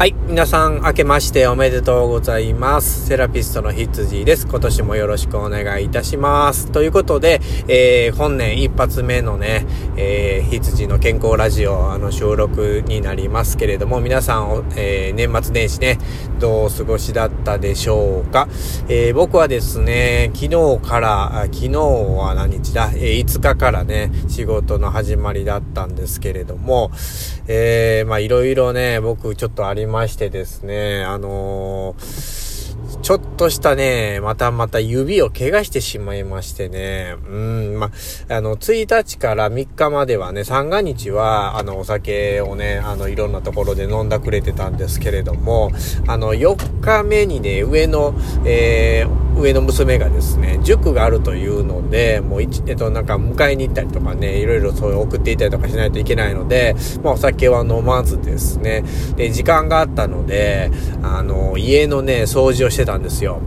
はい。皆さん、明けましておめでとうございます。セラピストの羊です。今年もよろしくお願いいたします。ということで、えー、本年一発目のね、えー、羊の健康ラジオ、あの、収録になりますけれども、皆さん、えー、年末年始ね、どうお過ごしだったでしょうか？えー、僕はですね、昨日から、昨日は何日だ、えー、5日からね、仕事の始まりだったんですけれども、えー、まあ、いろいろね、僕ちょっとありましてですね、あのーちょっとしたね、またまた指を怪我してしまいましてね、うん、ま、あの、1日から3日まではね、三が日は、あの、お酒をね、あの、いろんなところで飲んだくれてたんですけれども、あの、4日目にね、上の、えー、上の娘がですね、塾があるというので、もう一、えっと、なんか迎えに行ったりとかね、いろいろそう送っていたりとかしないといけないので、まあ、お酒は飲まずですね、で、時間があったので、あの、家のね、掃除をしてたんですよ。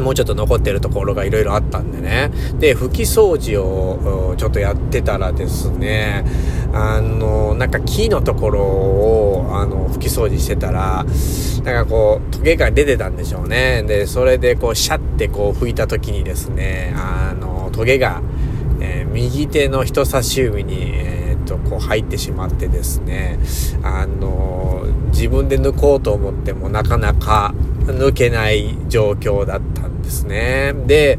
もうちょっと残ってるところがいろいろあったんでね。で、拭き掃除をちょっとやってたらですね、あの、なんか木のところを、あの、拭き掃除してたら、なんかこう、トゲが出てたんでしょうね。で、それでこう、シャってこう拭いた時にですね、あの、トゲが、えー、右手の人差し指に、え、っと、こう入ってしまってですね、あの、自分で抜こうと思ってもなかなか、抜けない状況だったんですね。で、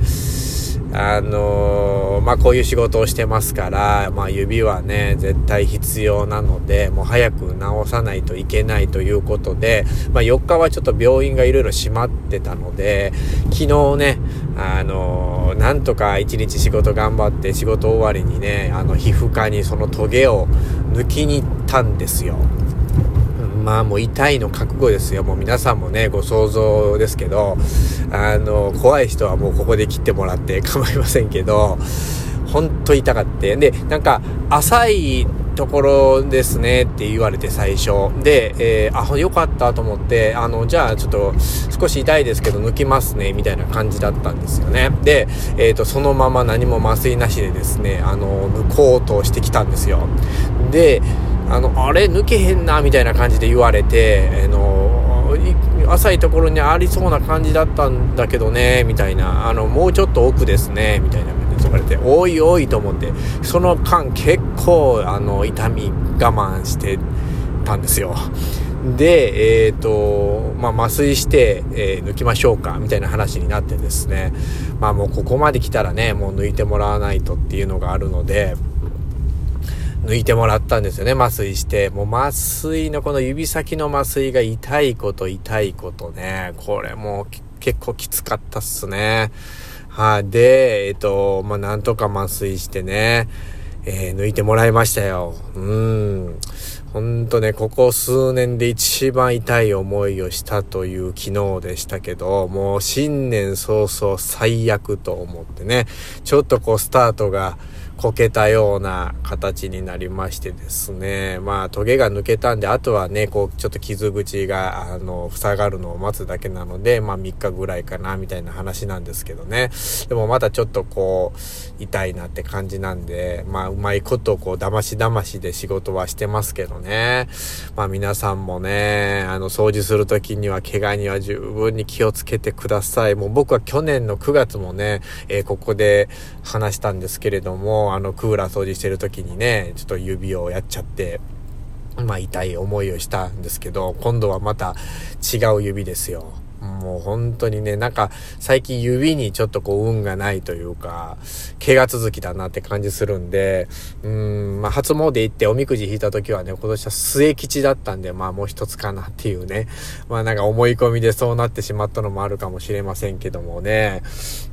あのー、まあ、こういう仕事をしてますから、まあ、指はね、絶対必要なので、もう早く治さないといけないということで、まあ、4日はちょっと病院がいろいろ閉まってたので、昨日ね、あのー、なんとか1日仕事頑張って仕事終わりにね、あの、皮膚科にそのトゲを抜きに行ったんですよ。まあもう痛いの覚悟ですよ。もう皆さんもね、ご想像ですけど、あの、怖い人はもうここで切ってもらって構いませんけど、ほんと痛かって。で、なんか、浅いところですねって言われて最初。で、えー、あ、よかったと思って、あの、じゃあちょっと少し痛いですけど抜きますね、みたいな感じだったんですよね。で、えっ、ー、と、そのまま何も麻酔なしでですね、あの、抜こうとしてきたんですよ。で、あの、あれ抜けへんな、みたいな感じで言われて、あの、浅いところにありそうな感じだったんだけどね、みたいな、あの、もうちょっと奥ですね、みたいな感じで言われて、おいおいと思って、その間結構、あの、痛み我慢してたんですよ。で、えっ、ー、と、まあ、麻酔して、えー、抜きましょうか、みたいな話になってですね。まあ、もうここまで来たらね、もう抜いてもらわないとっていうのがあるので、抜いてもらったんですよね、麻酔して。もう麻酔のこの指先の麻酔が痛いこと痛いことね。これも結構きつかったっすね。はい、で、えっと、まあ、なんとか麻酔してね、えー、抜いてもらいましたよ。うん。ほんとね、ここ数年で一番痛い思いをしたという昨日でしたけど、もう新年早々最悪と思ってね、ちょっとこうスタートが、こけたような形になりましてですね。まあ、トゲが抜けたんで、あとはね、こう、ちょっと傷口が、あの、塞がるのを待つだけなので、まあ、3日ぐらいかな、みたいな話なんですけどね。でもまだちょっとこう、痛いなって感じなんで、まあ、うまいことこう、だましだましで仕事はしてますけどね。まあ、皆さんもね、あの、掃除するときには、怪我には十分に気をつけてください。もう僕は去年の9月もね、えー、ここで話したんですけれども、あの、クーラー掃除してる時にね、ちょっと指をやっちゃって、まあ痛い思いをしたんですけど、今度はまた違う指ですよ。もう本当にね、なんか最近指にちょっとこう運がないというか、怪我続きだなって感じするんで、うん、まあ初詣行っておみくじ引いた時はね、今年は末吉だったんで、まあもう一つかなっていうね、まあなんか思い込みでそうなってしまったのもあるかもしれませんけどもね、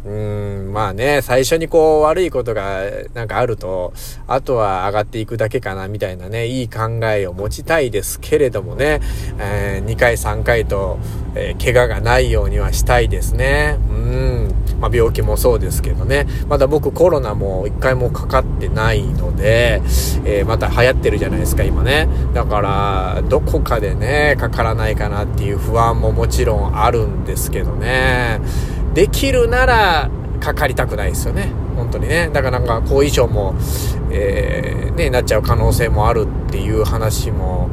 うん、まあね、最初にこう悪いことがなんかあると、あとは上がっていくだけかなみたいなね、いい考えを持ちたいですけれどもね、えー、2回3回と、えー、怪我がないないようにはしたいですね。うん。まあ、病気もそうですけどね。まだ僕コロナも一回もかかってないので、えー、また流行ってるじゃないですか、今ね。だから、どこかでね、かからないかなっていう不安ももちろんあるんですけどね。できるなら、かかりたくないですよね。本当にね。だからなんか後遺症も、えー、ね、なっちゃう可能性もあるっていう話も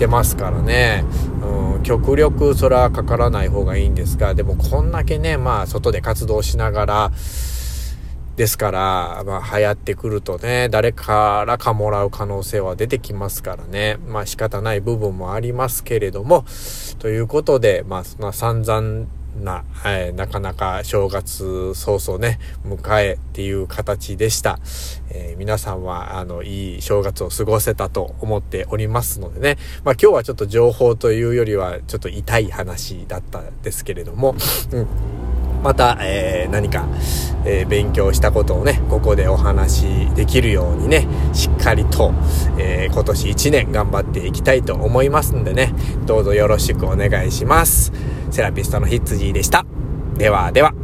てますからね。うん、極力それはかからない方がいいんですが、でもこんだけね、まあ外で活動しながら、ですから、まあ流行ってくるとね、誰からかもらう可能性は出てきますからね。まあ仕方ない部分もありますけれども、ということで、まあそんな散々な、えー、なかなか正月早々ね、迎えっていう形でした。えー、皆さんは、あの、いい正月を過ごせたと思っておりますのでね。まあ今日はちょっと情報というよりは、ちょっと痛い話だったですけれども、うん。また、えー、何か、えー、勉強したことをね、ここでお話しできるようにね、しっかりと、えー、今年1年頑張っていきたいと思いますんでね、どうぞよろしくお願いします。セラピストのヒッツジーでした。ではでは。